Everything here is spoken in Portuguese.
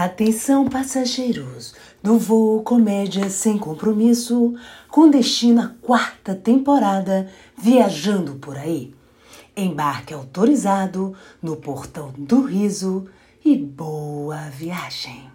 Atenção, passageiros do voo Comédia Sem Compromisso, com destino à quarta temporada, viajando por aí. Embarque autorizado no portão do riso e boa viagem.